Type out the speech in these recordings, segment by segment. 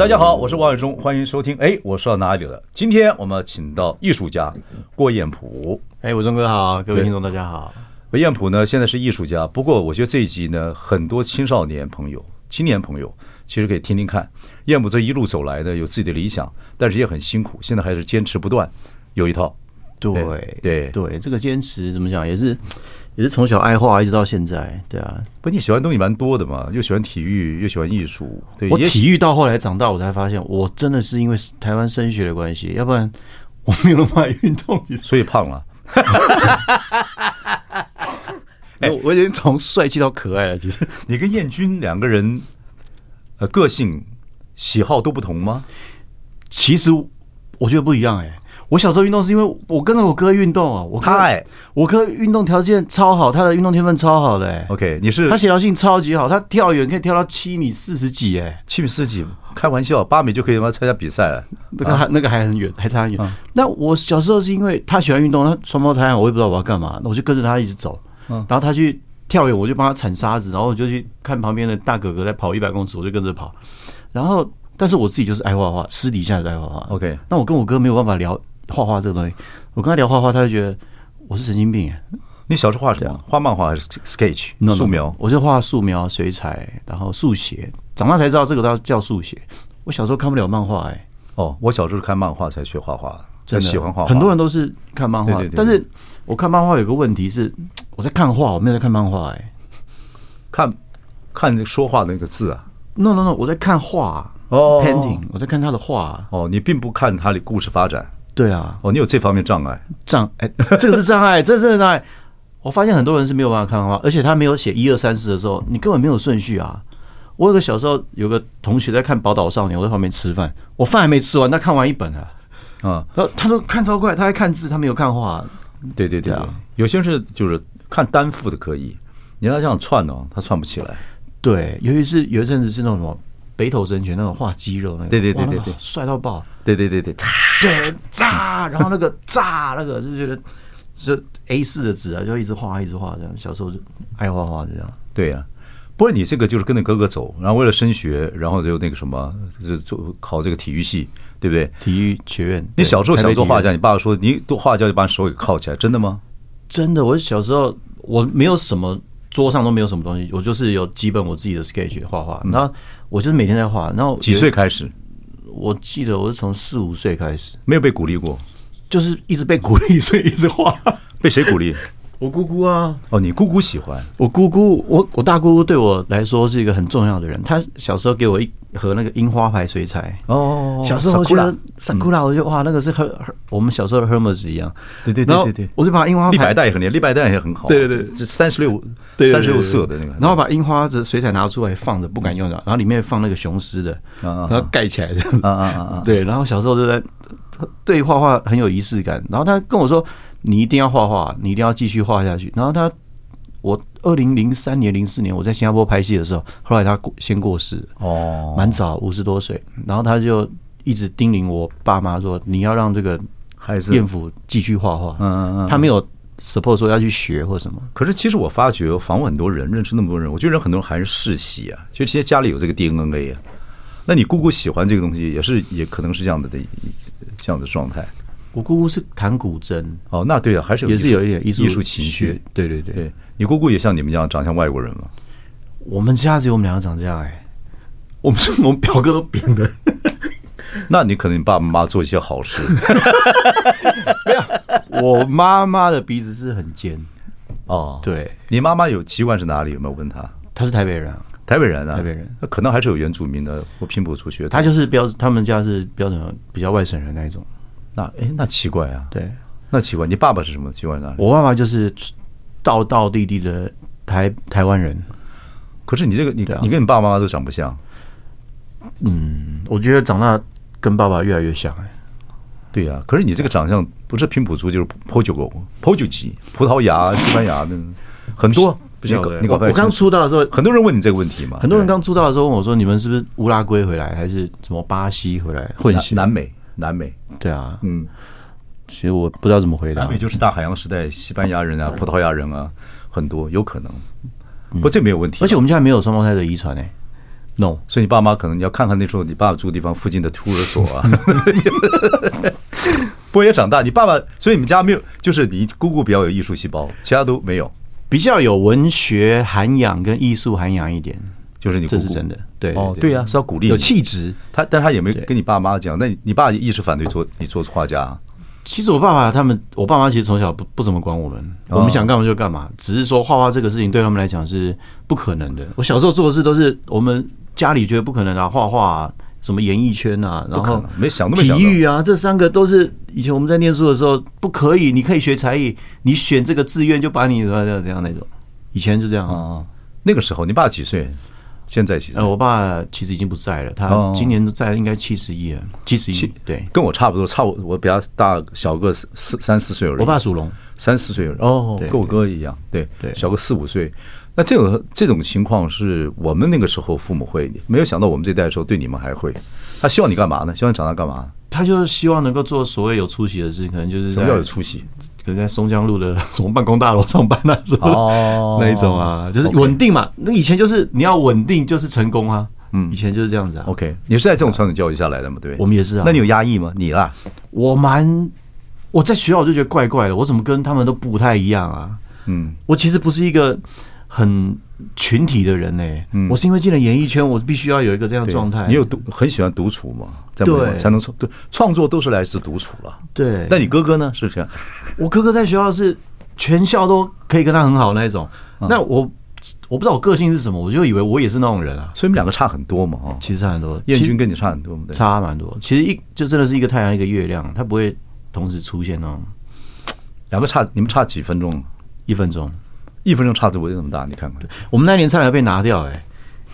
大家好，我是王伟忠，欢迎收听。哎，我说到哪里了？今天我们请到艺术家郭彦普。哎，伟忠哥好，各位听众大家好。彦普呢，现在是艺术家，不过我觉得这一集呢，很多青少年朋友、青年朋友其实可以听听看。彦普这一路走来的有自己的理想，但是也很辛苦，现在还是坚持不断，有一套。对对对，这个坚持怎么讲，也是。也是从小爱画一直到现在，对啊。不，你喜欢东西蛮多的嘛，又喜欢体育，又喜欢艺术。对，我体育到后来长大，我才发现，我真的是因为台湾升学的关系，要不然我没有那么爱运动，所以胖了。哎，我已经从帅气到可爱了。其实，你跟燕君两个人，呃，个性、喜好都不同吗？其实我觉得不一样，哎。我小时候运动是因为我跟着我哥运动啊，我哥我哥运动条件超好，他的运动天分超好的、欸。OK，你是他协调性超级好，他跳远可以跳到七米四十几，哎，七米四十几，开玩笑，八米就可以他参加比赛了。那个还、啊、那个还很远，还差很远。啊、那我小时候是因为他喜欢运动，他双胞胎，我也不知道我要干嘛，那我就跟着他一直走。然后他去跳远，我就帮他铲沙子，然后我就去看旁边的大哥哥在跑一百公尺，我就跟着跑。然后，但是我自己就是爱画画，私底下就爱画画。OK，那我跟我哥没有办法聊。画画这个东西，我跟他聊画画，他就觉得我是神经病。你小时候画什么？画漫画还是 sketch？素描？我就画素描、水彩，然后速写。长大才知道这个叫叫速写。我小时候看不了漫画，哎。哦，我小时候看漫画才学画画，真的喜欢画画。很多人都是看漫画，但是我看漫画有个问题是，我在看画，我没有在看漫画，哎。看，看说话的那个字啊？No No No，我在看画哦，painting，我在看他的画。哦，你并不看他的故事发展。对啊，哦，你有这方面障碍，障哎，这个是障碍，这真的障碍。我发现很多人是没有办法看画，而且他没有写一二三四的时候，你根本没有顺序啊。我有个小时候有个同学在看《宝岛少年》，我在旁边吃饭，我饭还没吃完，他看完一本啊，啊，他他说看超快，他还看字，他没有看画。对对对啊，有些人是就是看单幅的可以，你让他这样串哦，他串不起来。对，尤其是有一阵子是那种什么北斗神拳那种画肌肉那个，对对对对对，帅到爆。对对对对。对，炸，然后那个 炸，那个就觉得是 A 四的纸啊，就一直画，一直画，这样。小时候就爱画画，这样。对呀、啊，不过你这个就是跟着哥哥走，然后为了升学，然后就那个什么，就做考这个体育系，对不对？体育学院。你小时候想做画家，你爸爸说你做画家就把手给铐起来，真的吗？真的，我小时候我没有什么，桌上都没有什么东西，我就是有几本我自己的 sketch 画画，然后我就是每天在画，然后几岁开始？我记得我是从四五岁开始，没有被鼓励过，就是一直被鼓励，所以一直画。被谁鼓励？我姑姑啊。哦，你姑姑喜欢我姑姑，我我大姑姑对我来说是一个很重要的人。她小时候给我一盒那个樱花牌水彩。哦，小时候觉得萨库拉，我就哇，那个是和我们小时候的 Hermes 一样。对对对对对，我就把樱花。立白带也很厉害，立白带也很好。对对对，是三十六三十六色的那个。然后把樱花的水彩拿出来放着，不敢用的，然后里面放那个雄狮的，然后盖起来的。啊啊啊！对，然后小时候就在对画画很有仪式感。然后他跟我说。你一定要画画，你一定要继续画下去。然后他，我二零零三年、零四年我在新加坡拍戏的时候，后来他过先过世哦，蛮早五十多岁。然后他就一直叮咛我爸妈说：“你要让这个孩子艳福继续画画。”嗯嗯嗯，他没有 support 说要去学或什么。可是其实我发觉访问很多人，认识那么多人，我觉得人很多人还是世袭啊，就其实家里有这个 DNA 啊。那你姑姑喜欢这个东西，也是也可能是这样的的这样的状态。我姑姑是弹古筝哦，那对啊，还是也是有一点艺术艺术情绪。对对对，对你姑姑也像你们这样长像外国人吗？我们家只有我们两个长这样哎，我们我们表哥都扁的。那你可能你爸爸妈妈做一些好事。没有，我妈妈的鼻子是很尖哦。对，你妈妈有籍贯是哪里？有没有问她？她是台北人，台北人啊，台北人。那可能还是有原住民的或拼搏出去。他就是标，他们家是标准比较外省人那一种。那哎，那奇怪啊！对，那奇怪。你爸爸是什么？奇怪哪里？我爸爸就是道道地地的台台湾人。可是你这个，你你跟你爸爸妈妈都长不像。嗯，我觉得长大跟爸爸越来越像哎。对呀，可是你这个长相不是平埔族就是波酒狗、波酒鸡、葡萄牙、西班牙的很多。不是你我刚出道的时候，很多人问你这个问题嘛。很多人刚出道的时候问我说：“你们是不是乌拉圭回来，还是什么巴西回来混血？”南美，南美。对啊，嗯。其实我不知道怎么回答。南美就是大海洋时代，西班牙人啊，葡萄牙人啊，很多有可能。不，这没有问题。而且我们家没有双胞胎的遗传诶。No，所以你爸妈可能你要看看那时候你爸爸住的地方附近的托儿所啊。不过也长大，你爸爸，所以你们家没有，就是你姑姑比较有艺术细胞，其他都没有。比较有文学涵养跟艺术涵养一点，就是你姑姑，这是真的。对哦，对呀，是要鼓励，有气质。他，但他也没跟你爸妈讲，那你爸一直反对做你做画家。其实我爸爸他们，我爸妈其实从小不不怎么管我们，哦、我们想干嘛就干嘛，只是说画画这个事情对他们来讲是不可能的。我小时候做的事都是我们家里觉得不可能啊，画画啊，什么演艺圈啊，然后没想那么体育啊，这三个都是以前我们在念书的时候不可以。你可以学才艺，你选这个志愿就把你怎么怎样那种，以前就这样啊、哦。那个时候你爸几岁？现在其实，呃，我爸其实已经不在了，他今年都在，应该七十一了，七十一，对，跟我差不多，差我我比他大小个四三四岁而已。我爸属龙，三四岁哦，跟我哥一样，对对，小个四五岁。那这种这种情况是我们那个时候父母会，没有想到我们这代的时候对你们还会。他希望你干嘛呢？希望你长大干嘛？他就是希望能够做所谓有出息的事，可能就是什么叫有出息？可能在松江路的 什么办公大楼上班那种哦，那一种啊，就是稳定嘛。那以前就是你要稳定就是成功啊，嗯，以前就是这样子啊。OK，你是在这种传统教育下来的吗？对，我们也是啊。那你有压抑吗？你啦，我蛮我在学校我就觉得怪怪的，我怎么跟他们都不太一样啊？嗯，我其实不是一个很。群体的人呢、欸？嗯，我是因为进了演艺圈，我必须要有一个这样的状态。你有独很喜欢独处吗？对，才能创对创作都是来自独处了。对，那你哥哥呢？是不是？我哥哥在学校是全校都可以跟他很好那一种。嗯、那我我不知道我个性是什么，我就以为我也是那种人啊。所以你们两个差很多嘛？哦，其实差很多。彦君跟你差很多吗？差蛮多。其实一就真的是一个太阳一个月亮，他不会同时出现那种。两个差你们差几分钟？一分钟。一分钟差这么这么大，你看看，我们那年差点被拿掉哎、欸，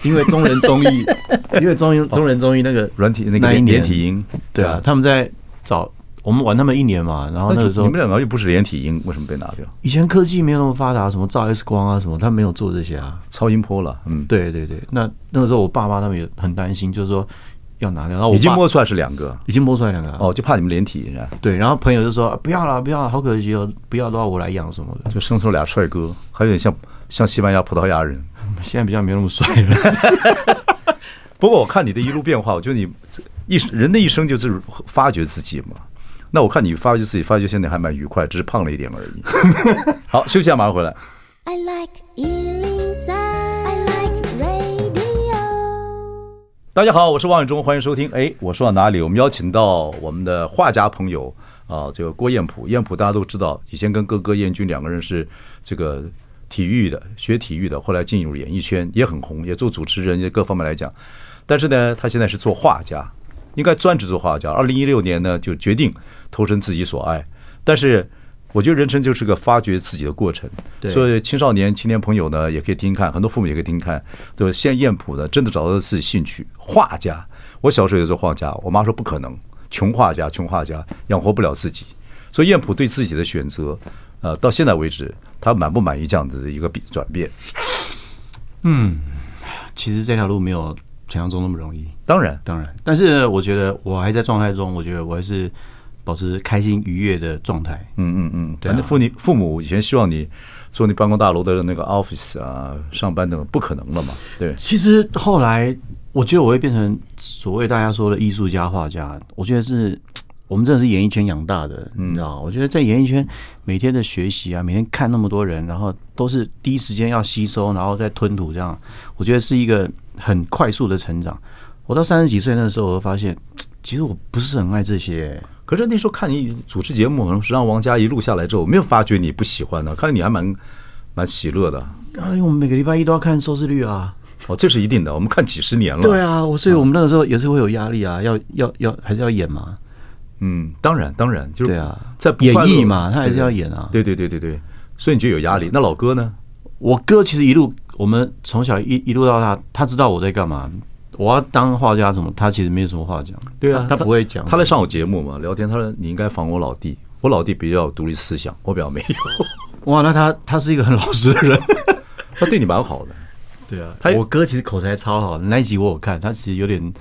因为中人综艺，因为中人中人综艺那个软体那个连体婴，对啊，他们在找我们玩他们一年嘛，然后那个时候你们两个又不是连体婴，为什么被拿掉？以前科技没有那么发达，什么照 X 光啊什么，他没有做这些啊，超音波了，嗯，对对对，那那个时候我爸妈他们也很担心，就是说。要拿掉，然后我已经摸出来是两个，已经摸出来两个哦，就怕你们连体是吧？对，然后朋友就说不要了，不要了，好可惜哦，不要的话我来养什么的，就生出俩帅哥，还有点像像西班牙、葡萄牙人，现在比较没那么帅了。不过我看你的一路变化，我觉得你一生人的一生就是发掘自己嘛。那我看你发掘自己，发掘现在还蛮愉快，只是胖了一点而已。好，休息一下，马上回来。I like 大家好，我是王永忠，欢迎收听。哎，我说到哪里？我们邀请到我们的画家朋友啊，这个郭彦普。彦普大家都知道，以前跟哥哥彦君两个人是这个体育的，学体育的，后来进入演艺圈也很红，也做主持人，也各方面来讲。但是呢，他现在是做画家，应该专职做画家。二零一六年呢，就决定投身自己所爱，但是。我觉得人生就是个发掘自己的过程，所以青少年、青年朋友呢，也可以听看，很多父母也可以听看。对，现在彦溥呢，真的找到了自己兴趣，画家。我小时候也做画家，我妈说不可能，穷画家，穷画家养活不了自己。所以燕普对自己的选择，呃，到现在为止，他满不满意这样子的一个转变？嗯，其实这条路没有想象中那么容易。当然，当然，但是我觉得我还在状态中，我觉得我还是。保持开心愉悦的状态。嗯嗯嗯，反正父你父母以前希望你做那办公大楼的那个 office 啊，上班等，不可能了嘛？对。其实后来，我觉得我会变成所谓大家说的艺术家、画家。我觉得是我们真的是演艺圈养大的，你知道？我觉得在演艺圈每天的学习啊，每天看那么多人，然后都是第一时间要吸收，然后再吞吐，这样我觉得是一个很快速的成长。我到三十几岁那时候，我会发现，其实我不是很爱这些。可是那时候看你主持节目，可能是让王佳一录下来之后，我没有发觉你不喜欢的，看来你还蛮蛮喜乐的。啊，因为我们每个礼拜一都要看收视率啊。哦，这是一定的，我们看几十年了。对啊，我所以我们那个时候也是会有压力啊，要要要还是要演嘛。嗯，当然当然，就是对啊，在演绎嘛，他还是要演啊。对对对对对，所以你就有压力。那老哥呢？我哥其实一路，我们从小一一路到大，他知道我在干嘛。我要当画家，什么他其实没有什么话讲。对啊，他，他不会讲。他来上我节目嘛，聊天。他说你应该防我老弟，我老弟比较独立思想，我比较没有。哇，那他他是一个很老实的人，他对你蛮好的。对啊，他我哥其实口才超好，那一集我有看，他其实有点。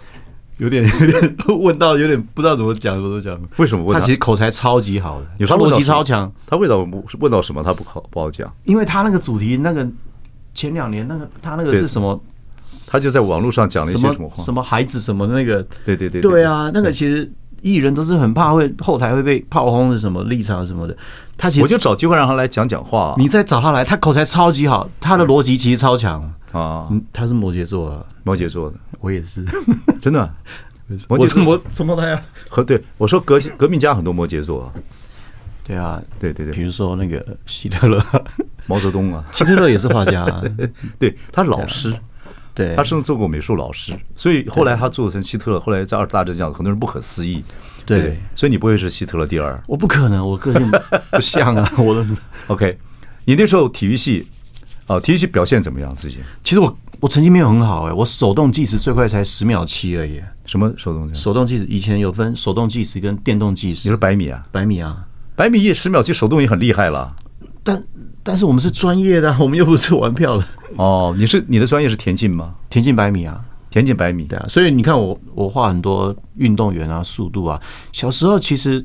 有点有点问到有点不知道怎么讲，怎么讲？为什么问他？他其实口才超级好的，有他逻辑超强。他问到问到什么？他不好不好讲，因为他那个主题，那个前两年那个他那个是什么？他就在网络上讲了一些什么话？什么孩子什么那个？对对对对啊，那个其实艺人都是很怕会后台会被炮轰的什么立场什么的。他其实我就找机会让他来讲讲话。你再找他来，他口才超级好，他的逻辑其实超强啊。他是摩羯座的，摩羯座的，我也是，真的。我是摩什么的呀？和对我说革革命家很多摩羯座，对啊，对对对，比如说那个希特勒、毛泽东啊，希特勒也是画家，对，他老师，对，他甚至做过美术老师，所以后来他做成希特勒，后来在二次大战这样，很多人不可思议，对，所以你不会是希特勒第二，我不可能，我个性 不像啊，我的 OK，你那时候体育系啊，体育系表现怎么样？自己其实我。我成绩没有很好哎，我手动计时最快才十秒七而已。什么手动计时？手动计时以前有分手动计时跟电动计时。你说百米啊？百米啊？百米一十秒七，手动也很厉害了。但但是我们是专业的，我们又不是玩票的。哦，你是你的专业是田径吗？田径百米啊，田径百米。对啊，所以你看我我画很多运动员啊，速度啊。小时候其实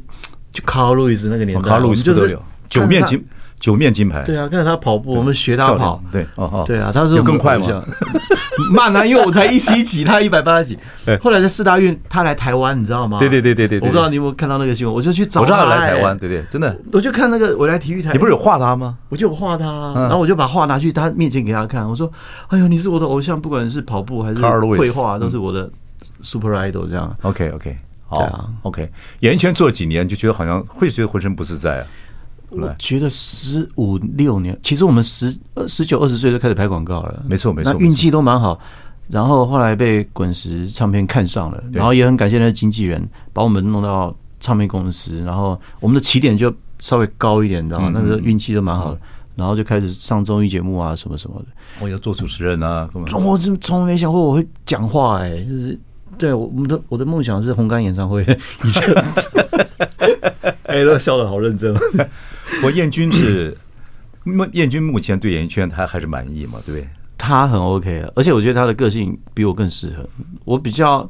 就卡尔路易斯那个年代，卡尔路易斯就是九面金。九面金牌，对啊，看着他跑步，我们学他跑，对，哦哦，对啊，他是更快嘛？慢啊，因为我才一七几，他一百八十几。后来在四大运，他来台湾，你知道吗？对对对对对，我不知道你有没有看到那个新闻，我就去找他来台湾，对对，真的，我就看那个我来体育台，你不是有画他吗？我就有画他，然后我就把画拿去他面前给他看，我说：“哎呦，你是我的偶像，不管是跑步还是绘画，都是我的 super idol。”这样，OK OK，好，OK，演艺圈做了几年，就觉得好像会觉得浑身不自在啊。我觉得十五六年，其实我们十二十九二十岁就开始拍广告了，没错没错，那运气都蛮好。然后后来被滚石唱片看上了，然后也很感谢那个经纪人把我们弄到唱片公司，然后我们的起点就稍微高一点，然后那时候运气都蛮好的，然后就开始上综艺节目啊什么什么的。我要做主持人啊，我真从来没想过我会讲话哎，就是对我们的我的梦想是红磡演唱会，以 前 哎，都笑得好认真。我燕君是，燕君目前对演艺圈他还是满意嘛？对？他很 OK 啊，而且我觉得他的个性比我更适合。我比较，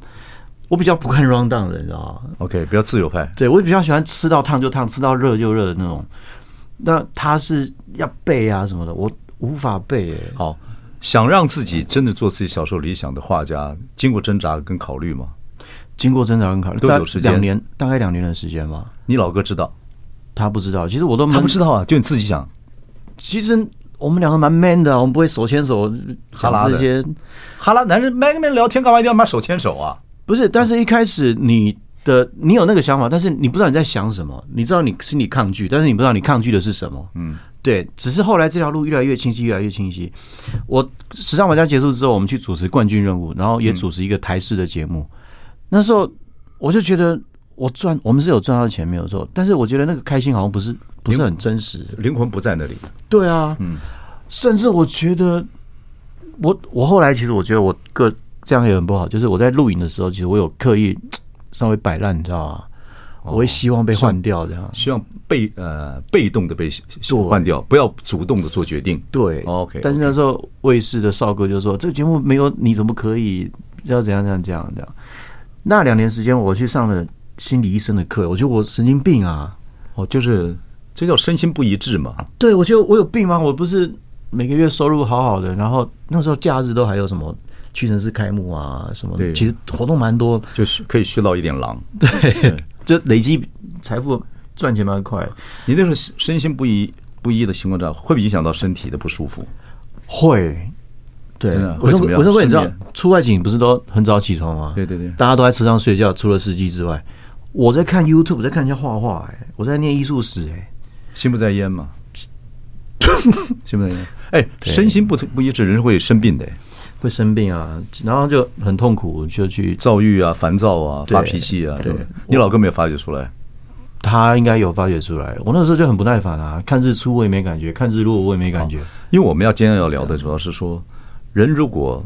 我比较不看 round down 的，你知道吗？OK，比较自由派。对，我比较喜欢吃到烫就烫，吃到热就热的那种。那他是要背啊什么的，我无法背。好，想让自己真的做自己小时候理想的画家，经过挣扎跟考虑吗？经过挣扎跟考虑，多久时间？两年，大概两年的时间吧。你老哥知道？他不知道，其实我都他不知道啊，就你自己想。其实我们两个蛮 man 的，我们不会手牵手哈拉这些哈拉。男人 man man 聊天干嘛一定要把手牵手啊？不是，但是一开始你的你有那个想法，但是你不知道你在想什么，你知道你心里抗拒，但是你不知道你抗拒的是什么。嗯，对，只是后来这条路越来越清晰，越来越清晰。我时尚玩家结束之后，我们去主持冠军任务，然后也主持一个台式的节目。那时候我就觉得。我赚，我们是有赚到钱没有错，但是我觉得那个开心好像不是不是很真实，灵魂不在那里。对啊，嗯，甚至我觉得，我我后来其实我觉得我个这样也很不好，就是我在录影的时候，其实我有刻意 稍微摆烂，你知道吗？我会希望被换掉，这样希望被呃被动的被换掉，不要主动的做决定。对，OK。但是那时候卫视的少哥就说：“这个节目没有你怎么可以要怎样怎样这样这样。”那两年时间我去上了。心理医生的课，我觉得我神经病啊！哦，就是这叫身心不一致嘛。对，我觉得我有病吗？我不是每个月收入好好的，然后那时候假日都还有什么屈臣氏开幕啊什么的，其实活动蛮多，就是可以学到一点狼。对，就累积财富，赚钱蛮快。你那时候身心不一不一的情况下，会不会影响到身体的不舒服？会。对，我就我说，你知道出外景不是都很早起床吗？对对对，大家都在车上睡觉，除了司机之外。我在看 YouTube，我在看人家画画，哎，我在念艺术史，哎，心不在焉嘛，心不在焉。哎，身心不不一致，人会生病的，会生病啊，然后就很痛苦，就去躁郁啊、烦躁啊、发脾气啊。对，你老哥没有发觉出来？他应该有发觉出来。我那时候就很不耐烦啊，看日出我也没感觉，看日落我也没感觉。因为我们要今天要聊的主要是说，人如果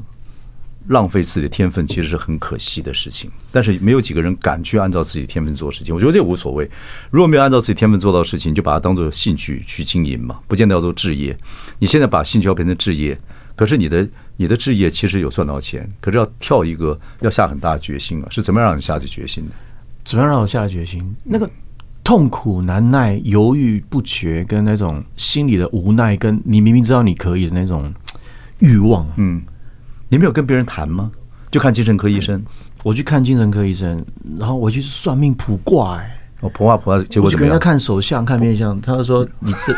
浪费自己的天分，其实是很可惜的事情。但是没有几个人敢去按照自己的天分做事情。我觉得这无所谓。如果没有按照自己天分做到的事情，就把它当做兴趣去经营嘛，不见得要做置业。你现在把兴趣要变成置业，可是你的你的置业其实有赚到钱，可是要跳一个要下很大的决心啊。是怎么样让你下这决心的？怎么样让我下决心？那个痛苦难耐、犹豫不决，跟那种心里的无奈，跟你明明知道你可以的那种欲望，嗯。你没有跟别人谈吗？就看精神科医生，我去看精神科医生，然后我去算命卜卦，哎，我卜卦卜卦，结果怎么样？跟他看手相、看面相，他就说 你是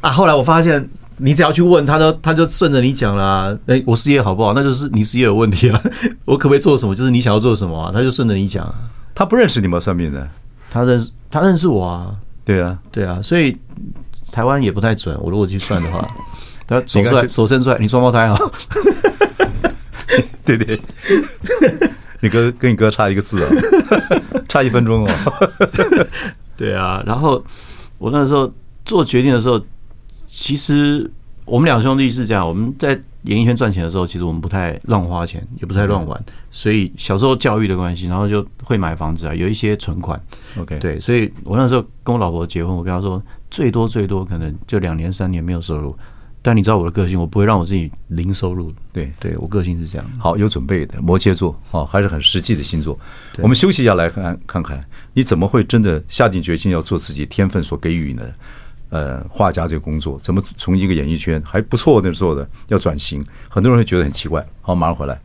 啊。后来我发现，你只要去问他，都他就顺着你讲啦。哎，我事业好不好？那就是你事业有问题啊。我可不可以做什么？就是你想要做什么啊？他就顺着你讲。他不认识你吗？算命的，他认识，他认识我啊。对啊，对啊，所以台湾也不太准。我如果去算的话，他手出来，手伸出来，你双胞胎啊。对对，你哥跟你哥差一个字啊，差一分钟哦。对啊，然后我那时候做决定的时候，其实我们两兄弟是这样，我们在演艺圈赚钱的时候，其实我们不太乱花钱，也不太乱玩，所以小时候教育的关系，然后就会买房子啊，有一些存款。OK，对，所以我那时候跟我老婆结婚，我跟她说，最多最多可能就两年三年没有收入。但你知道我的个性，我不会让我自己零收入。对，对我个性是这样。好，有准备的摩羯座，哦，还是很实际的星座。我们休息一下，来看看看你怎么会真的下定决心要做自己天分所给予呢？呃，画家这个工作，怎么从一个演艺圈还不错的做的要转型？很多人会觉得很奇怪。好，马上回来。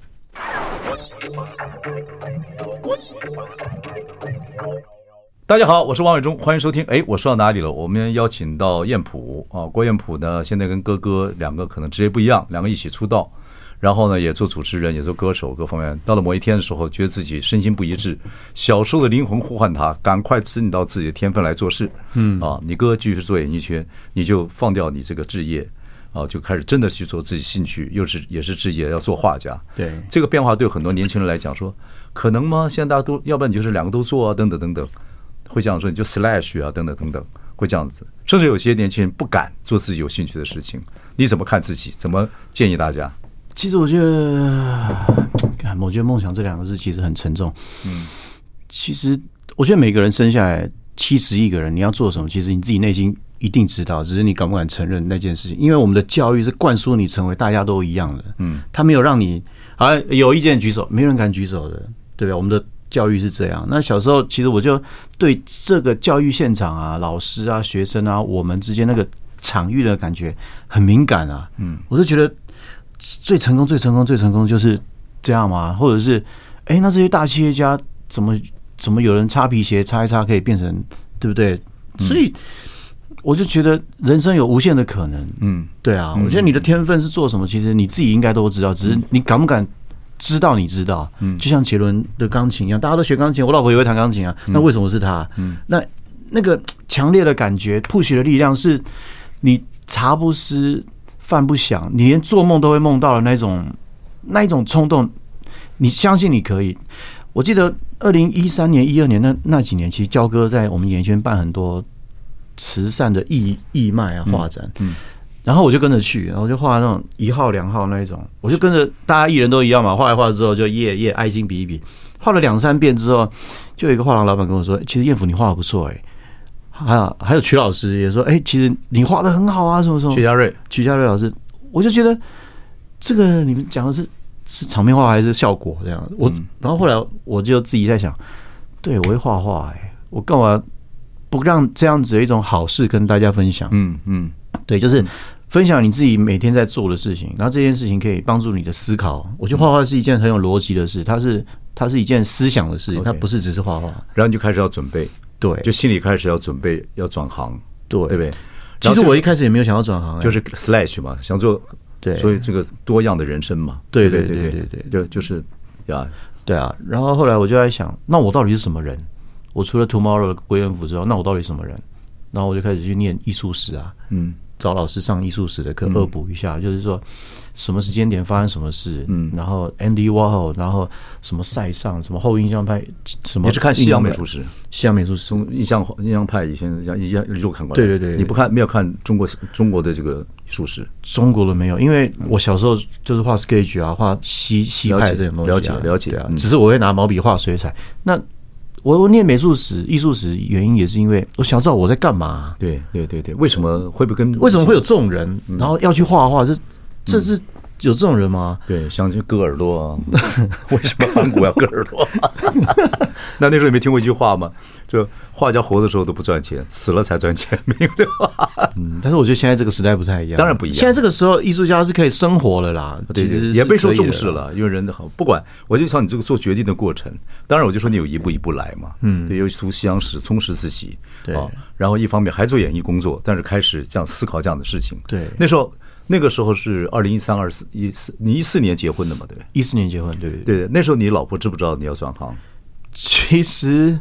大家好，我是王伟忠，欢迎收听。哎，我说到哪里了？我们邀请到燕普啊，郭燕普呢，现在跟哥哥两个可能职业不一样，两个一起出道，然后呢也做主持人，也做歌手，各方面。到了某一天的时候，觉得自己身心不一致，小时候的灵魂呼唤他，赶快指引到自己的天分来做事。嗯啊，你哥继续做演艺圈，你就放掉你这个置业啊，就开始真的去做自己兴趣，又是也是职业，要做画家。对这个变化，对很多年轻人来讲说，可能吗？现在大家都要不然你就是两个都做啊，等等等等。会这样说，你就 slash 啊，等等等等，会这样子。甚至有些年轻人不敢做自己有兴趣的事情，你怎么看自己？怎么建议大家？其实我觉得，我觉得梦想这两个字其实很沉重。嗯，其实我觉得每个人生下来七十亿个人，你要做什么？其实你自己内心一定知道，只是你敢不敢承认那件事情。因为我们的教育是灌输你成为大家都一样的。嗯，他没有让你啊有意见举手，没人敢举手的，对吧？我们的。教育是这样，那小时候其实我就对这个教育现场啊、老师啊、学生啊，我们之间那个场域的感觉很敏感啊。嗯，我就觉得最成功、最成功、最成功就是这样嘛，或者是哎、欸，那这些大企业家怎么怎么有人擦皮鞋擦一擦可以变成对不对？所以我就觉得人生有无限的可能。嗯，对啊，我觉得你的天分是做什么，其实你自己应该都知道，只是你敢不敢。知道你知道，嗯，就像杰伦的钢琴一样，大家都学钢琴，我老婆也会弹钢琴啊，那为什么是他？嗯，那那个强烈的感觉，push 的力量是，你茶不思饭不想，你连做梦都会梦到的那种那一种冲动，你相信你可以。我记得二零一三年、一二年那那几年，其实焦哥在我们演艺圈办很多慈善的义义卖啊画展，嗯。然后我就跟着去，然后就画那种一号、两号那一种，我就跟着大家艺人都一样嘛，画来画之后就耶耶爱心比一比，画了两三遍之后，就有一个画廊老板跟我说：“其实艳福你画的不错哎。”还有还有曲老师也说：“哎，其实你画的很好啊，什么什么。”曲家瑞，曲家瑞老师，我就觉得这个你们讲的是是场面话还是效果这样？我然后后来我就自己在想，对我会画画哎，我干嘛不让这样子的一种好事跟大家分享？嗯嗯。对，就是分享你自己每天在做的事情，然后这件事情可以帮助你的思考。我觉得画画是一件很有逻辑的事，它是它是一件思想的事情，它不是只是画画。然后你就开始要准备，对，就心里开始要准备要转行，对，对不对？其实我一开始也没有想要转行，就是 slash 嘛，想做对，所以这个多样的人生嘛，对对对对对对，就就是呀，对啊。然后后来我就在想，那我到底是什么人？我除了 Tomorrow 的归元府之后，那我到底什么人？然后我就开始去念艺术史啊，嗯。找老师上艺术史的课恶补一下，就是说。什么时间点发生什么事？嗯，然后 Andy Warhol，然后什么塞尚，什么后印象派，什么？你是看西洋美术史？西洋美术史，从印象印象派以前像一样一路看过来。对对对，你不看没有看中国中国的这个艺术史？中国的没有，因为我小时候就是画 sketch 啊，画西西派这种东西，了解了解啊。只是我会拿毛笔画水彩。那我我念美术史、艺术史，原因也是因为我想知道我在干嘛。对对对对，为什么会不跟为什么会有这种人，然后要去画画？这这是。有这种人吗？对，想去割耳朵啊？为什么反骨要割耳朵？那那时候你没听过一句话吗？就画家活的时候都不赚钱，死了才赚钱，没有对吧？嗯，但是我觉得现在这个时代不太一样，当然不一样。现在这个时候，艺术家是可以生活了啦，对，也备受重视了，因为人的好。不管，我就想你这个做决定的过程，当然我就说你有一步一步来嘛，嗯，对，尤其读西洋史，充实自己，对，然后一方面还做演艺工作，但是开始这样思考这样的事情，对，那时候。那个时候是二零一三、二四、一四，你一四年结婚的嘛？对不对，一四年结婚，对对对。那时候你老婆知不知道你要转行？其实，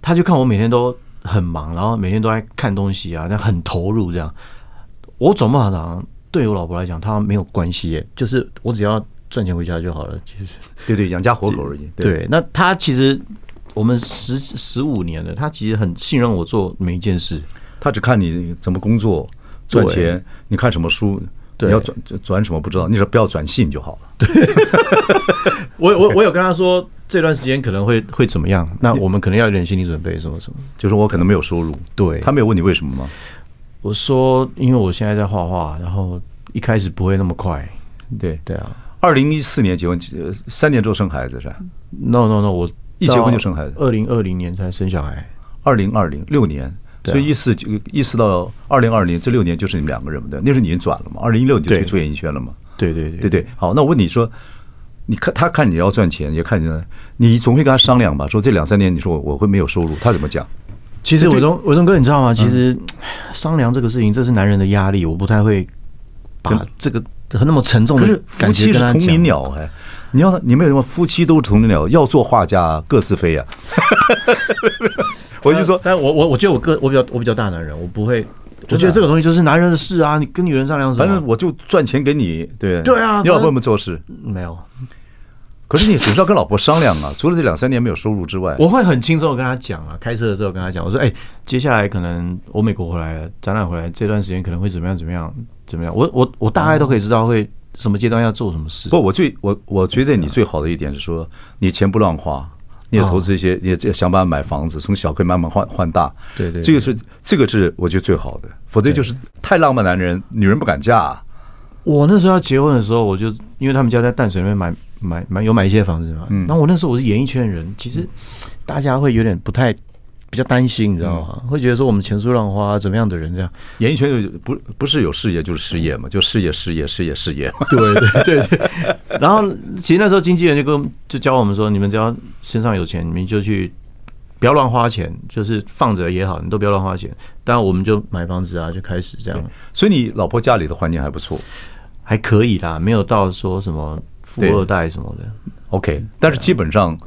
他就看我每天都很忙，然后每天都在看东西啊，那很投入这样。我转不转行，对我老婆来讲，她没有关系，就是我只要赚钱回家就好了。其实，对对，养家活口而已。对，对，那他其实我们十十五年了，他其实很信任我做每一件事。他只看你怎么工作赚钱，你看什么书。你要转转什么不知道，你说不要转性就好了。对，我我我有跟他说这段时间可能会会怎么样，那我们可能要有点心理准备，什么什么，就是我可能没有收入。对，他没有问你为什么吗？我说因为我现在在画画，然后一开始不会那么快。对对啊，二零一四年结婚，三年之后生孩子是吧？No No No，我一结婚就生孩子，二零二零年才生小孩，二零二零六年。所以意思就一四到二零二零这六年就是你们两个人的，那时候你已经转了嘛？二零一六你就退出演艺圈了嘛？对对对对对。好，那我问你说，你看他看你要赚钱，也看你，你总会跟他商量吧？说这两三年你说我我会没有收入，他怎么讲？其实伟忠伟忠哥，你知道吗？其实商量这个事情，这是男人的压力，我不太会把这个那么沉重的感觉跟他讲。夫妻是同林鸟哎，你要你们有什么夫妻都是同林鸟，要做画家各自飞呀。我就说，但我我我觉得我个我比较我比较大男人，我不会，我觉得这个东西就是男人的事啊，你跟女人商量什么？反正我就赚钱给你，对对啊。你老婆有没有做事？没有。可是你总是要跟老婆商量啊，除了这两三年没有收入之外，我会很轻松的跟她讲啊，开车的时候跟她讲，我说，哎，接下来可能我美国回来了，展览回来这段时间可能会怎么样怎么样怎么样，我我我大概都可以知道会什么阶段要做什么事。不，我最我我觉得你最好的一点是说，你钱不乱花。你也投资一些，你也想办法买房子，从小可以慢慢换换大。对对，这个是这个是我觉得最好的，否则就是太浪漫男人，女人不敢嫁。我那时候要结婚的时候，我就因为他们家在淡水那边买买买有买一些房子嘛。嗯。然后我那时候我是演艺圈人，其实大家会有点不太比较担心，你知道吗？会觉得说我们钱书乱花，怎么样的人这样？演艺圈不不是有事业就是失业嘛，就事业事业事业事业。对对对对。然后其实那时候经纪人就跟就教我们说，你们只要身上有钱，你们就去不要乱花钱，就是放着也好，你都不要乱花钱。当然我们就买房子啊，就开始这样。所以你老婆家里的环境还不错，还可以啦，没有到说什么富二代什么的。OK，但是基本上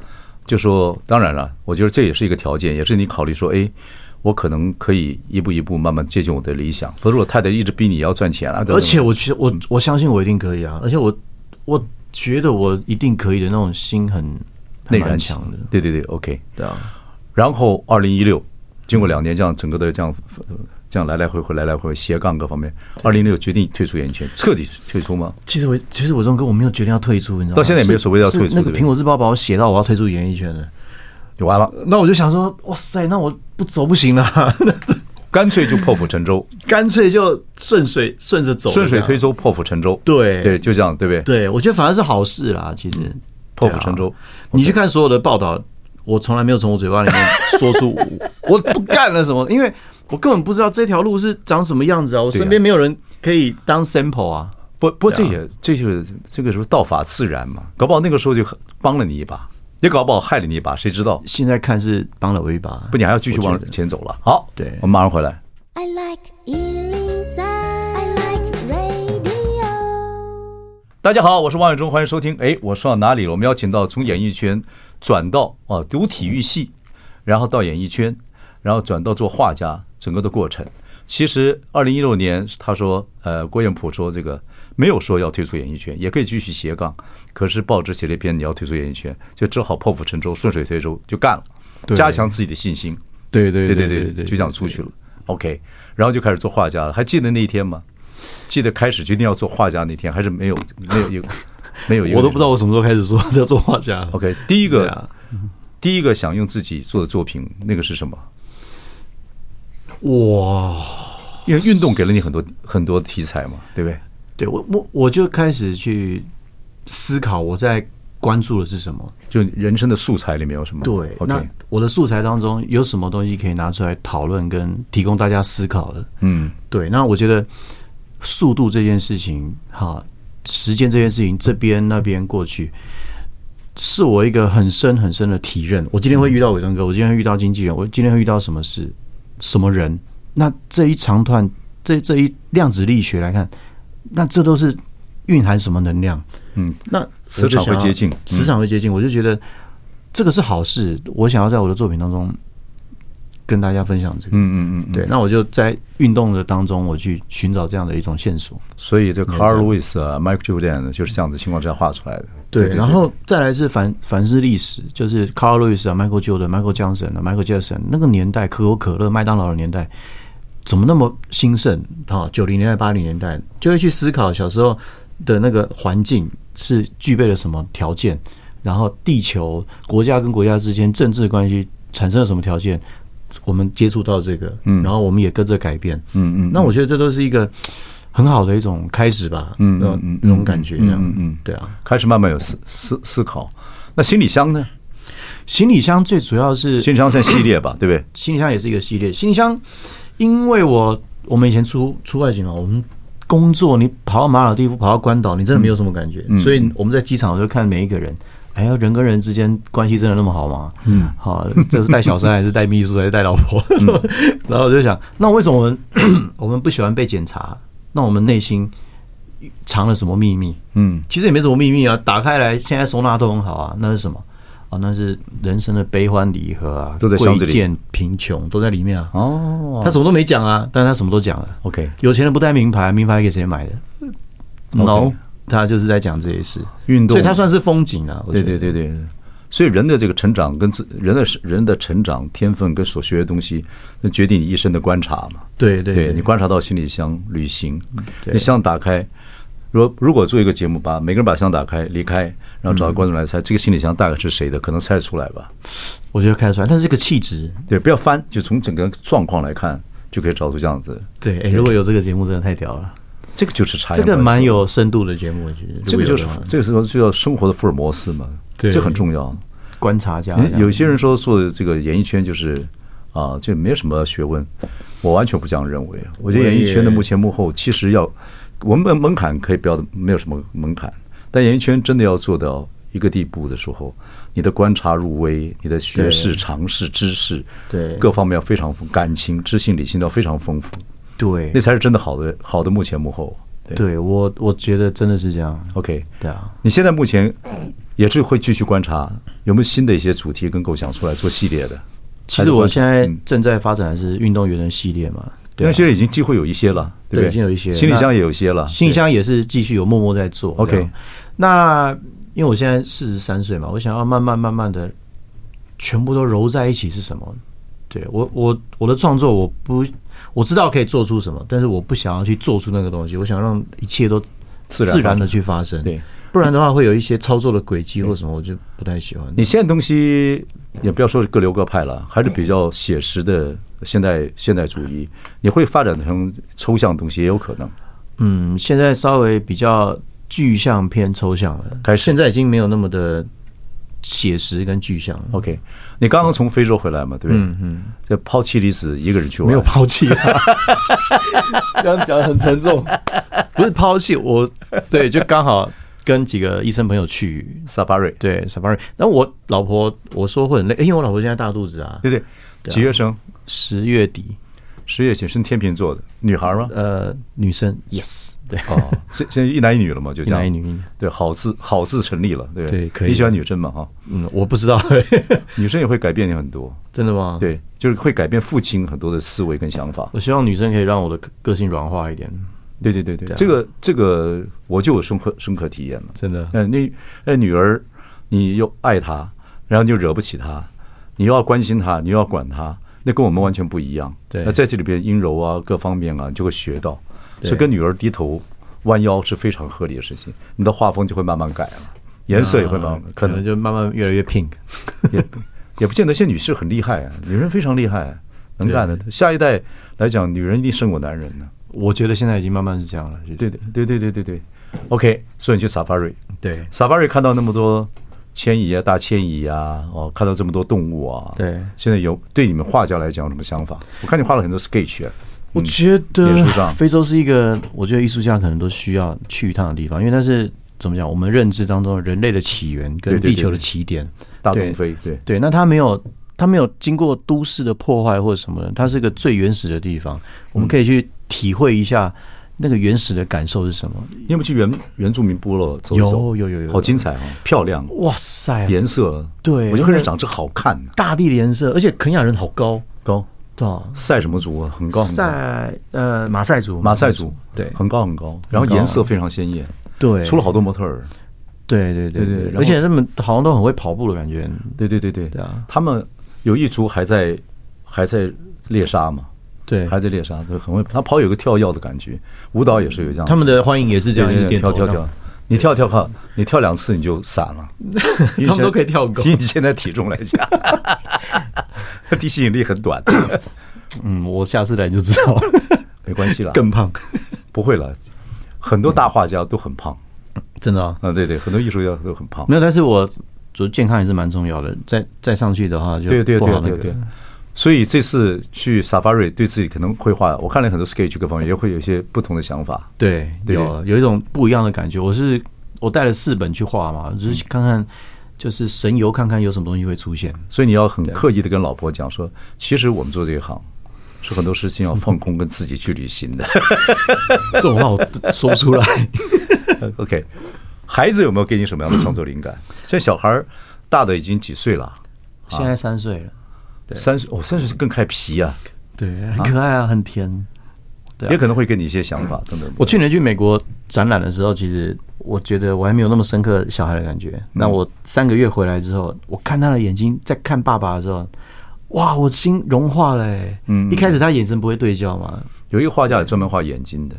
就说，当然了，我觉得这也是一个条件，也是你考虑说，哎。我可能可以一步一步慢慢接近我的理想，否则我太太一直逼你要赚钱啊。而且我其实我我相信我一定可以啊，而且我我觉得我一定可以的那种心很内燃强的。对对对，OK，对啊。然后二零一六，经过两年这样整个的这样这样来来回回来来回回斜杠各方面，二零一六决定退出演艺圈，彻底退出吗？其实我其实我这种歌我没有决定要退出，你知道吗？到现在也没有所谓要退出。那个苹果日报把我写到我要退出演艺圈了。就完了，那我就想说，哇塞，那我不走不行了！干脆就破釜沉舟，干脆就顺水顺着走，顺水推舟，破釜沉舟。对对，就这样，对不对？对，我觉得反而是好事啦。其实破釜沉舟，你去看所有的报道，我从来没有从我嘴巴里面说出 我不干了什么，因为我根本不知道这条路是长什么样子啊！我身边没有人可以当 sample 啊。不不，这也这就是这个时候道法自然嘛，搞不好那个时候就帮了你一把。也搞不好害了你一把，谁知道？现在看是帮了我一把，不，你还要继续往前走了。好，对，我们马上回来。I like 103, I like radio。大家好，我是王伟忠，欢迎收听。哎，我说到哪里了？我们邀请到从演艺圈转到啊读体育系，然后到演艺圈，然后转到做画家，整个的过程。其实二零一六年他说，呃，郭彦普说这个没有说要退出演艺圈，也可以继续斜杠。可是报纸写了一篇你要退出演艺圈，就只好破釜沉舟，顺水推舟就干了，加强自己的信心。对对对对对，就这样出去了。OK，然后就开始做画家了。还记得那一天吗？记得开始决定要做画家那天，还是没有没有有 没有？我都不知道我什么时候开始说要做画家。OK，第一个第一个想用自己做的作品，那个是什么？哇，因为运动给了你很多很多题材嘛，对不对？对我我我就开始去思考我在关注的是什么，就人生的素材里面有什么？对.那我的素材当中有什么东西可以拿出来讨论跟提供大家思考的？嗯，对。那我觉得速度这件事情，哈，时间这件事情，这边那边过去，是我一个很深很深的体认。我今天会遇到伟东哥，我今天会遇到经纪人，我今天会遇到什么事？什么人？那这一长段，这这一量子力学来看，那这都是蕴含什么能量？嗯，那磁场会接近，磁场会接近，我就觉得这个是好事。我想要在我的作品当中跟大家分享这个。嗯嗯嗯，对。那我就在运动的当中，我去寻找这样的一种线索。所以，这 Carl Lewis 啊，Michael Jordan 就是这样的情况之下画出来的。对，然后再来是凡凡是历史，就是 Carl Lewis 啊，Michael Jordan、Michael Johnson 啊，Michael Jackson 那个年代，可口可乐、麦当劳的年代，怎么那么兴盛？哈，九零年代、八零年代，就会去思考小时候的那个环境是具备了什么条件，然后地球国家跟国家之间政治关系产生了什么条件，我们接触到这个，嗯，然后我们也跟着改变，嗯嗯，那我觉得这都是一个。很好的一种开始吧，嗯嗯嗯，那种感觉，嗯嗯嗯，对啊，开始慢慢有思思思考。那行李箱呢？行李箱最主要是行李箱算系列吧，对不对？行李箱也是一个系列。行李箱，因为我我们以前出出外景嘛，我们工作，你跑到马尔地夫，跑到关岛，你真的没有什么感觉。所以我们在机场就看每一个人，哎呀，人跟人之间关系真的那么好吗？嗯，好，这是带小三还是带秘书还是带老婆？然后我就想，那为什么我们 我们不喜欢被检查？那我们内心藏了什么秘密？嗯，其实也没什么秘密啊。打开来，现在收纳都很好啊。那是什么？哦，那是人生的悲欢离合啊，都在箱子里。贵贱贫穷都在里面啊。哦，他什么都没讲啊，但他什么都讲了。OK，有钱人不带名牌，名牌给谁买的？No，他就是在讲这些事。运动，所以他算是风景啊。对对对对。所以人的这个成长跟自人的人的成长天分跟所学的东西，那决定你一生的观察嘛。对对，对，你观察到行李箱旅行，你箱打开，如果如果做一个节目，把每个人把箱打开离开，然后找个观众来猜这个行李箱大概是谁的，可能猜得出来吧？我觉得猜得出来，但是这个气质，对，不要翻，就从整个状况来看，就可以找出这样子。对，哎，如果有这个节目，真的太屌了。这个就是差，这个蛮有深度的节目，我觉得这个就是这个时候就叫生活的福尔摩斯嘛。对，这很重要。观察家，有些人说做这个演艺圈就是啊，就没有什么学问。我完全不这样认为。我觉得演艺圈的幕前幕后，其实要我们门槛可以标的没有什么门槛，但演艺圈真的要做到一个地步的时候，你的观察入微，你的学识、常识、知识，对各方面要非常丰富，感情、知性、理性都要非常丰富。对，那才是真的好的好的幕前幕后。对，对我我觉得真的是这样。OK，对啊，你现在目前也是会继续观察有没有新的一些主题跟构想出来做系列的。其实我现在正在发展的是运动员的系列嘛，因为现在已经几乎有一些了，对？已经有一些，行李箱也有一些了，行李箱也是继续有默默在做。OK，那因为我现在四十三岁嘛，我想要慢慢慢慢的全部都揉在一起是什么？对我我我的创作我不。我知道可以做出什么，但是我不想要去做出那个东西。我想让一切都自然的去发生，对，不然的话会有一些操作的轨迹或什么，我就不太喜欢。你现在东西也不要说各流各派了，还是比较写实的现代现代主义。你会发展成抽象东西也有可能。嗯，现在稍微比较具象偏抽象了，开始现在已经没有那么的。写实跟具象，OK。你刚刚从非洲回来嘛，对不对？嗯嗯。这抛妻离子一个人去玩，没有抛弃啊。这样讲得很沉重，不是抛弃我，对，就刚好跟几个医生朋友去 Safari，对 Safari。然后我老婆我说会很累，因为我老婆现在大肚子啊，对对。几月生？十月底。十月前是天秤座的女孩吗？呃，女生，yes，对，哦，现 现在一男一女了嘛，就这样，一男一女，对，好字好字成立了，对对，可以。你喜欢女生吗？哈，嗯，我不知道，女生也会改变你很多，真的吗？对，就是会改变父亲很多的思维跟想法。我希望女生可以让我的个性软化一点。对对对对，这个这个我就有深刻深刻体验了，真的。嗯，那那女儿，你又爱她，然后你又惹不起她，你又要关心她，你又要管她。那跟我们完全不一样。对，那在这里边阴柔啊，各方面啊，你就会学到。所以跟女儿低头弯腰是非常合理的事情。你的画风就会慢慢改了，颜色也会慢慢，可能就慢慢越来越 pink。也也不见得，现在女士很厉害啊，女人非常厉害，能干的。下一代来讲，女人一定胜过男人呢。我觉得现在已经慢慢是这样了。对对对对对对对。OK，所以你去 Safari，对 Safari 看到那么多。迁移啊，大迁移啊，哦，看到这么多动物啊，对，现在有对你们画家来讲有什么想法？我看你画了很多 sketch 啊，我觉得非洲是一个，我觉得艺术家可能都需要去一趟的地方，因为那是怎么讲？我们认知当中人类的起源跟地球的起点，大东非，对对，那它没有，它没有经过都市的破坏或者什么的，它是一个最原始的地方，我们可以去体会一下。那个原始的感受是什么？你有没有去原原住民部落走走？有有有有，好精彩哦，漂亮！哇塞，颜色对，我就看着长这好看。大地的颜色，而且肯雅人好高高，对，赛什么族啊？很高很高。赛呃马赛族，马赛族对，很高很高，然后颜色非常鲜艳，对，出了好多模特儿。对对对对，而且他们好像都很会跑步的感觉。对对对对，他们有一族还在还在猎杀嘛。对，还在猎杀，对，很会。他跑有个跳跃的感觉，舞蹈也是有这样。他们的欢迎也是这样，跳跳跳。你跳跳看，你跳两次你就散了。他们都可以跳高。以你现在体重来讲，地吸引力很短。嗯，我下次来就知道了。没关系了，更胖不会了。很多大画家都很胖，真的啊。嗯，对对，很多艺术家都很胖。没有，但是我觉得健康也是蛮重要的。再再上去的话，就对对对对对。所以这次去 Safari 对自己可能绘画，我看了很多 sketch 各方面也会有一些不同的想法。对，有有一种不一样的感觉。我是我带了四本去画嘛，就是看看，就是神游看看有什么东西会出现。所以你要很刻意的跟老婆讲说，其实我们做这一行是很多事情要放空，跟自己去旅行的。这种话我说不出来。OK，孩子有没有给你什么样的创作灵感？现在小孩大的已经几岁了？现在三岁了。三十哦，三十更开皮啊，对，很可爱啊，很甜，对，也可能会给你一些想法等等。我去年去美国展览的时候，其实我觉得我还没有那么深刻小孩的感觉。那我三个月回来之后，我看他的眼睛在看爸爸的时候，哇，我心融化了。嗯，一开始他眼神不会对焦嘛，有一个画家也专门画眼睛的，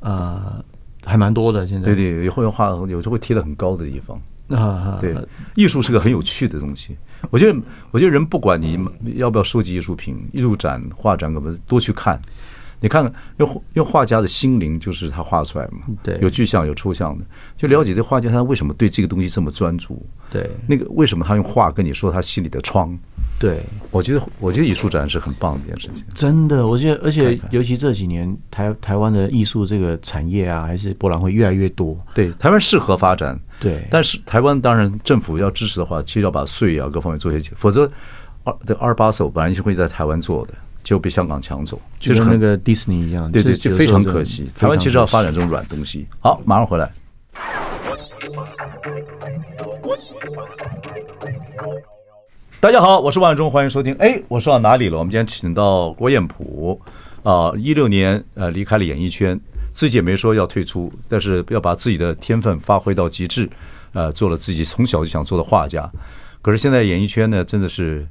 呃，还蛮多的。现在对对，也会画，有时候会贴的很高的地方。啊，对，艺术是个很有趣的东西。我觉得，我觉得人不管你要不要收集艺术品、艺术展、画展，我们多去看。你看看，用用画家的心灵，就是他画出来嘛。对，有具象，有抽象的，就了解这画家他为什么对这个东西这么专注。对，那个为什么他用画跟你说他心里的疮？对，我觉得，我觉得艺术展是很棒的一件事情。真的，我觉得，而且尤其这几年，台台湾的艺术这个产业啊，还是博览会越来越多。对，台湾适合发展。对，但是台湾当然政府要支持的话，其实要把税啊各方面做下去，否则二这二把手本来是会在台湾做的，就被香港抢走，就是那个迪士尼一样。对对，就非常可惜。台湾其实要发展这种软东西。好，马上回来。大家好，我是万忠，欢迎收听。哎，我说到哪里了？我们今天请到郭彦甫啊，一六年呃离开了演艺圈，自己也没说要退出，但是要把自己的天分发挥到极致，呃，做了自己从小就想做的画家。可是现在演艺圈呢，真的是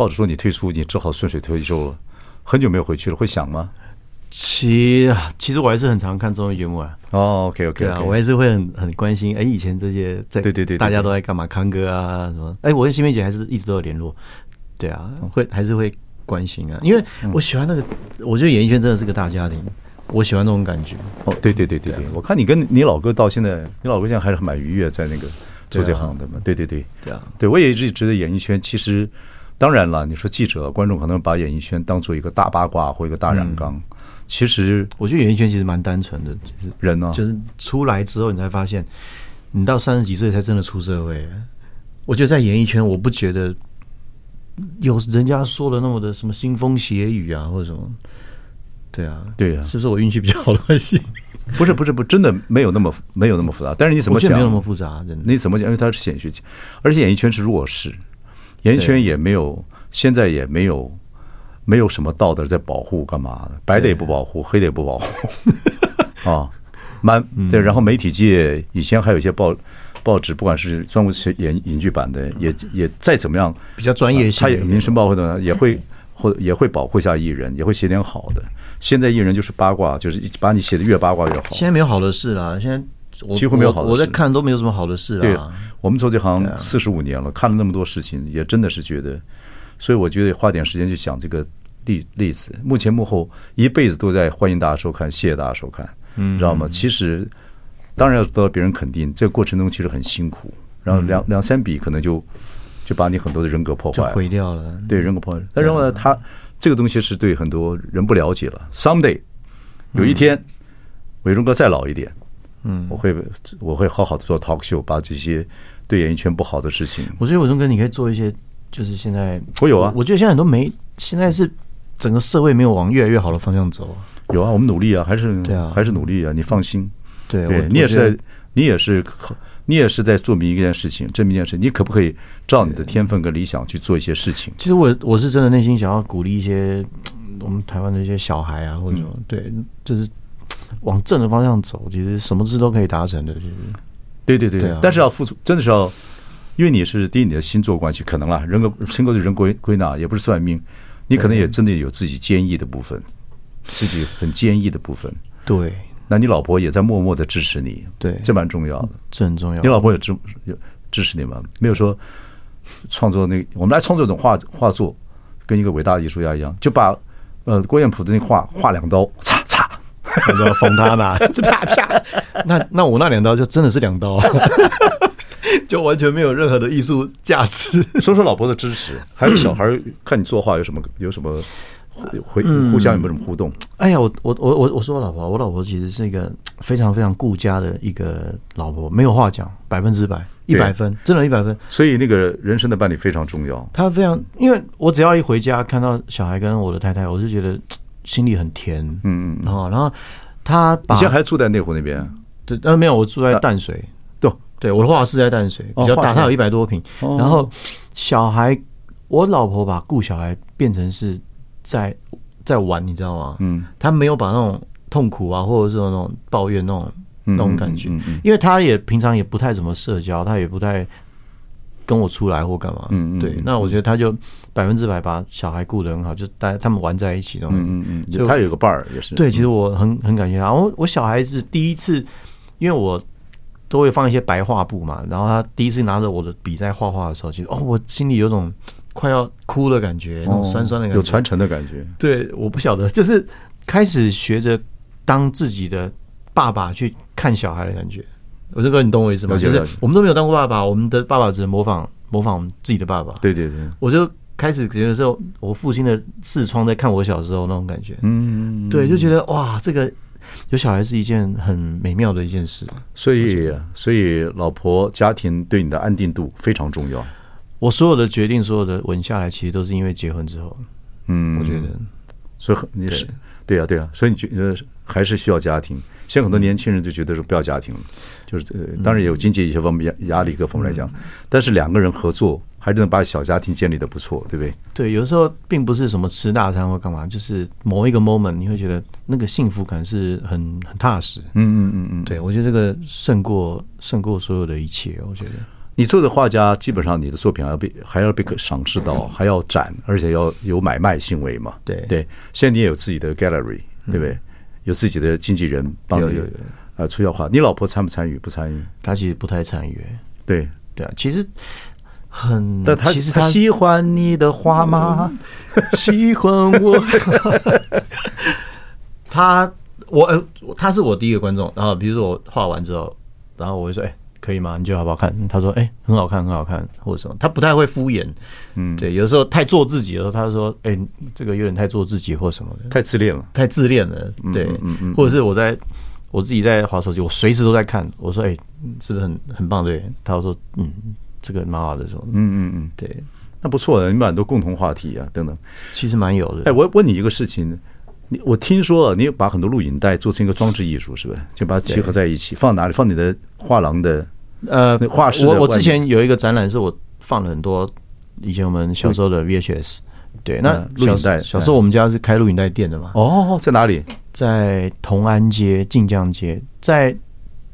报纸说你退出，你只好顺水推舟了。很久没有回去了，会想吗？其其实我还是很常看综艺节目啊。哦，OK OK，对啊，我还是会很很关心。哎，以前这些在对对对，大家都在干嘛？康哥啊什么？哎，我跟新梅姐还是一直都有联络。对啊，会还是会关心啊，因为我喜欢那个，我觉得演艺圈真的是个大家庭，我喜欢那种感觉。哦，对对对对对，我看你跟你老哥到现在，你老哥现在还是蛮愉悦，在那个做这行的嘛。对对对，对啊，对我也一直觉得演艺圈其实，当然了，你说记者观众可能把演艺圈当做一个大八卦或一个大染缸。其实，我觉得演艺圈其实蛮单纯的，就是人呢，就是出来之后，你才发现，你到三十几岁才真的出社会。我觉得在演艺圈，我不觉得有人家说的那么的什么腥风血雨啊，或者什么。对啊，对啊，是不是我运气比较好的关系？不是不是不，真的没有那么没有那么复杂。但是你怎么讲？没有那么复杂，真的。你怎么讲？因为它是显学，而且演艺圈是弱势，演艺圈也没有，现在也没有没有什么道德在保护干嘛的，白的也不保护，黑的也不保护 啊，蛮对。然后媒体界以前还有一些报报纸，不管是专门写演影剧版的，也也再怎么样比较专业性，他也民生报会的也会或也会保护一下艺人，也会写点好的。现在艺人就是八卦，就是把你写的越八卦越好。现在没有好的事了，现在几乎没有好的事。我在看都没有什么好的事了。对，我们做这行四十五年了，看了那么多事情，也真的是觉得，所以我觉得花点时间去想这个例例子。幕前幕后一辈子都在欢迎大家收看，谢谢大家收看，嗯，知道吗？其实当然要得到别人肯定，这个过程中其实很辛苦，然后两两三笔可能就就把你很多的人格破坏毁掉了。对，人格破坏。但是呢，他。这个东西是对很多人不了解了。Someday，有一天，伟忠哥再老一点，嗯，我会我会好好的做 talk show，把这些对演艺圈不好的事情。我觉得伟忠哥你可以做一些，就是现在我有啊，我觉得现在很多没，现在是整个社会没有往越来越好的方向走。有啊，我们努力啊，还是对啊，还是努力啊，你放心。对，对你也是在，你也是。你也是在做明一件事情，证明一件事。你可不可以照你的天分跟理想去做一些事情？其实我我是真的内心想要鼓励一些我们台湾的一些小孩啊，或者对，就是往正的方向走。其实什么事都可以达成的。就是，对对对，但是要付出，真的是要，因为你是第一，你的星座关系可能啦，人格星座的人归归纳，也不是算命，你可能也真的有自己坚毅的部分，自己很坚毅的部分。对。那你老婆也在默默的支持你，对，这蛮重要的，这很重要。你老婆有支有支持你吗？没有说创作那个，我们来创作一种画画作，跟一个伟大的艺术家一样，就把呃郭彦甫的那画画两刀，擦擦，然后封他拿，啪啪。那那我那两刀就真的是两刀，就完全没有任何的艺术价值。说说老婆的支持，还有小孩看你作画有什么有什么？会互相有没有什么互动？哎呀，我我我我我说我老婆，我老婆其实是一个非常非常顾家的一个老婆，没有话讲，百分之百，一百分，真的，一百分。所以那个人生的伴侣非常重要。他非常，因为我只要一回家看到小孩跟我的太太，我就觉得心里很甜。嗯嗯，然后然后他以前还住在内湖那边？对，呃，没有，我住在淡水。对对，我的画室在淡水，比较大，他有一百多平。然后小孩，我老婆把顾小孩变成是。在在玩，你知道吗？嗯，他没有把那种痛苦啊，或者是那种抱怨那种那种感觉，因为他也平常也不太怎么社交，他也不太跟我出来或干嘛。嗯嗯，对，那我觉得他就百分之百把小孩顾得很好，就带他们玩在一起。嗯嗯嗯，就他有个伴儿也是。对，其实我很很感谢他。我我小孩子第一次，因为我都会放一些白画布嘛，然后他第一次拿着我的笔在画画的时候，其实哦，我心里有种。快要哭的感觉，那种酸酸的感觉，有传承的感觉。对，我不晓得，就是开始学着当自己的爸爸去看小孩的感觉。我这个你懂我意思吗？就是我们都没有当过爸爸，我们的爸爸只能模仿模仿我们自己的爸爸。对对对，我就开始觉得说，我父亲的视窗在看我小时候那种感觉。嗯，对，就觉得哇，这个有小孩是一件很美妙的一件事。所以，所以老婆家庭对你的安定度非常重要。我所有的决定，所有的稳下来，其实都是因为结婚之后。嗯，我觉得，所以你是对呀，对呀，所以你觉得还是需要家庭。现在很多年轻人就觉得说不要家庭了，就是呃，当然也有经济一些方面压压力各方面来讲，但是两个人合作还真的把小家庭建立的不错，对不对？对，有时候并不是什么吃大餐或干嘛，就是某一个 moment 你会觉得那个幸福感是很很踏实。嗯嗯嗯嗯，对，我觉得这个胜过胜过所有的一切，我觉得。你做的画家，基本上你的作品还要被还要被赏识到，还要展，而且要有买卖行为嘛？对对。现在你也有自己的 gallery，对不对？有自己的经纪人帮你呃出要画。你老婆参不参与？不参与？她其实不太参与。对对啊，其实很。但他其实他喜欢你的画吗？喜欢我。他我呃，他是我第一个观众。然后比如说我画完之后，然后我会说哎。可以吗？你觉得好不好看？他说：“哎、欸，很好看，很好看，或者什么。”他不太会敷衍，嗯，对。有时候太做自己的时候，他就说：“哎、欸，这个有点太做自己，或什么的，太自恋了，太自恋了。”对，嗯嗯，嗯，或者是我在我自己在划手机，我随时都在看。我说：“哎、欸，是不是很很棒？”对，他说：“嗯，这个蛮好的。”说：“嗯嗯嗯，对，那不错的，你们很多共同话题啊，等等，其实蛮有的。”哎、欸，我问你一个事情，你我听说你把很多录影带做成一个装置艺术，是不是？就把它集合在一起，放哪里？放你的画廊的呃画室。我我之前有一个展览，是我放了很多以前我们小时候的 VHS。对，那录影带。小时候我们家是开录影带店的嘛？哦，在哪里？在同安街、晋江街，在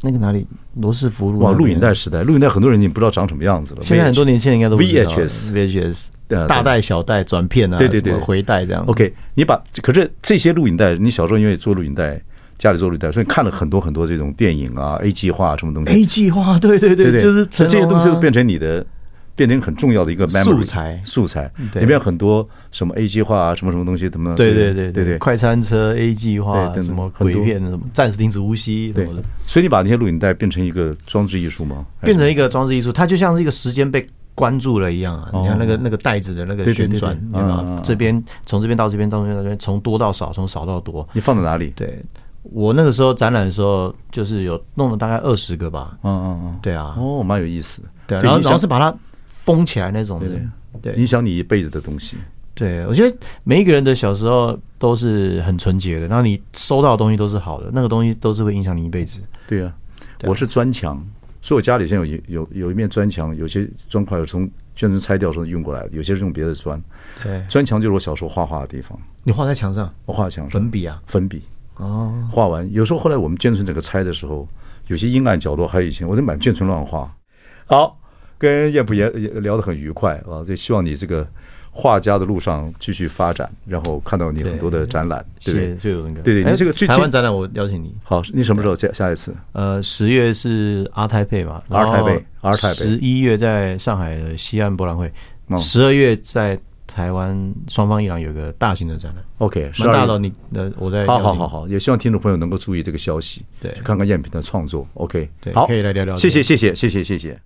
那个哪里？罗斯福路。哇，录影带时代，录影带很多人已经不知道长什么样子了。现在很多年轻人应该都 VHS、VHS。大带小带转片啊，对对对，回带这样。OK，你把可是这些录影带，你小时候因为做录影带，家里做录影带，所以看了很多很多这种电影啊，A 计划什么东西。A 计划，对对对，就是这些东西都变成你的，变成很重要的一个素材素材。里面很多什么 A 计划啊，什么什么东西，什么对对对对对，快餐车 A 计划，什么鬼片什么，暂时停止呼吸什么的。所以你把那些录影带变成一个装置艺术吗？变成一个装置艺术，它就像是一个时间被。关注了一样啊！你看那个那个袋子的那个旋转，这边从这边到这边到这边到这边，从多到少，从少到多。你放在哪里？对，我那个时候展览的时候，就是有弄了大概二十个吧。嗯嗯嗯，对啊。哦，蛮有意思。对，然后然后是把它封起来那种的，对，影响你一辈子的东西。对，我觉得每一个人的小时候都是很纯洁的，然后你收到的东西都是好的，那个东西都是会影响你一辈子。对啊，我是砖墙。所以我家里现在有有有一面砖墙，有些砖块有从眷村拆掉时候运过来的，有些是用别的砖。对，砖墙就是我小时候画画的地方。你画在墙上？我画在墙上。粉笔啊？粉笔。哦。画完，有时候后来我们眷村整个拆的时候，有些阴暗角落，还有以前我就满眷村乱画。好，跟彦甫也也聊得很愉快啊，就希望你这个。画家的路上继续发展，然后看到你很多的展览，对不对？对对，你这个台湾展览我邀请你。好，你什么时候下下一次？呃，十月是 ART TAIPEI 嘛，ART TAIPEI，ART TAIPEI。十一月在上海的西岸博览会，十二月在台湾双方艺廊有个大型的展览。OK，蛮大的。你呃，我在。好好好好，也希望听众朋友能够注意这个消息，对，去看看赝品的创作。OK，对，好，可以来聊聊。谢谢谢谢谢谢谢谢。